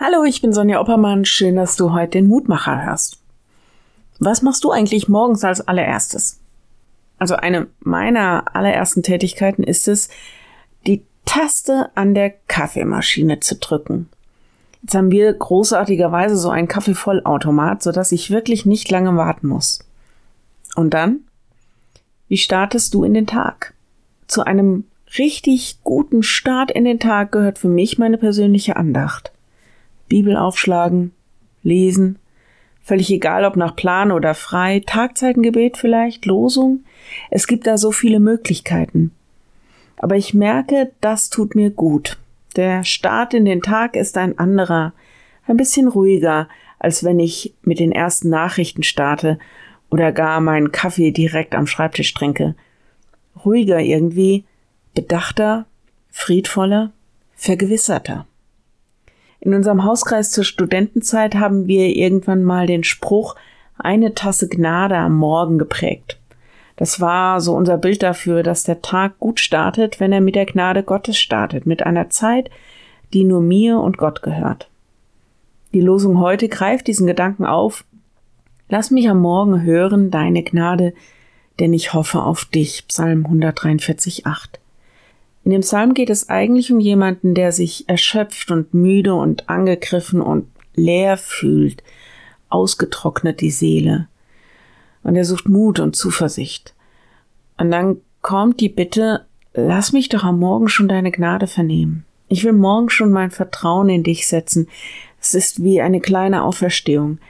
Hallo, ich bin Sonja Oppermann. Schön, dass du heute den Mutmacher hörst. Was machst du eigentlich morgens als allererstes? Also eine meiner allerersten Tätigkeiten ist es, die Taste an der Kaffeemaschine zu drücken. Jetzt haben wir großartigerweise so einen Kaffeevollautomat, sodass ich wirklich nicht lange warten muss. Und dann? Wie startest du in den Tag? Zu einem richtig guten Start in den Tag gehört für mich meine persönliche Andacht. Bibel aufschlagen, lesen, völlig egal ob nach Plan oder frei, Tagzeitengebet vielleicht, Losung. Es gibt da so viele Möglichkeiten. Aber ich merke, das tut mir gut. Der Start in den Tag ist ein anderer, ein bisschen ruhiger, als wenn ich mit den ersten Nachrichten starte oder gar meinen Kaffee direkt am Schreibtisch trinke. Ruhiger irgendwie, bedachter, friedvoller, vergewisserter. In unserem Hauskreis zur Studentenzeit haben wir irgendwann mal den Spruch eine Tasse Gnade am Morgen geprägt. Das war so unser Bild dafür, dass der Tag gut startet, wenn er mit der Gnade Gottes startet, mit einer Zeit, die nur mir und Gott gehört. Die Losung heute greift diesen Gedanken auf. Lass mich am Morgen hören deine Gnade, denn ich hoffe auf dich. Psalm 143, 8. In dem Psalm geht es eigentlich um jemanden, der sich erschöpft und müde und angegriffen und leer fühlt, ausgetrocknet die Seele. Und er sucht Mut und Zuversicht. Und dann kommt die Bitte, lass mich doch am Morgen schon deine Gnade vernehmen. Ich will morgen schon mein Vertrauen in dich setzen. Es ist wie eine kleine Auferstehung.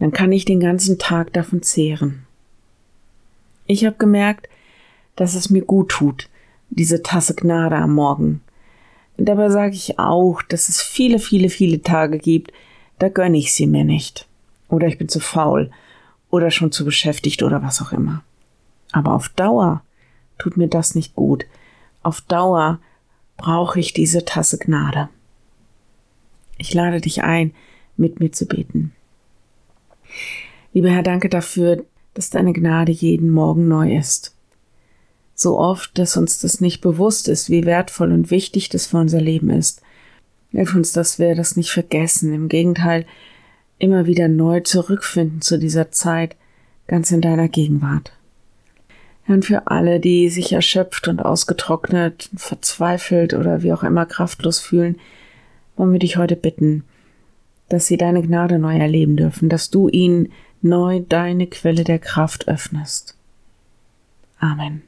Dann kann ich den ganzen Tag davon zehren. Ich habe gemerkt, dass es mir gut tut, diese Tasse Gnade am Morgen. Dabei sage ich auch, dass es viele, viele, viele Tage gibt, da gönne ich sie mir nicht. Oder ich bin zu faul oder schon zu beschäftigt oder was auch immer. Aber auf Dauer tut mir das nicht gut. Auf Dauer brauche ich diese Tasse Gnade. Ich lade dich ein, mit mir zu beten. Lieber Herr, danke dafür, dass deine Gnade jeden Morgen neu ist so oft, dass uns das nicht bewusst ist, wie wertvoll und wichtig das für unser Leben ist. Hilf uns, dass wir das nicht vergessen, im Gegenteil immer wieder neu zurückfinden zu dieser Zeit, ganz in deiner Gegenwart. Herr, für alle, die sich erschöpft und ausgetrocknet, verzweifelt oder wie auch immer kraftlos fühlen, wollen wir dich heute bitten, dass sie deine Gnade neu erleben dürfen, dass du ihnen neu deine Quelle der Kraft öffnest. Amen.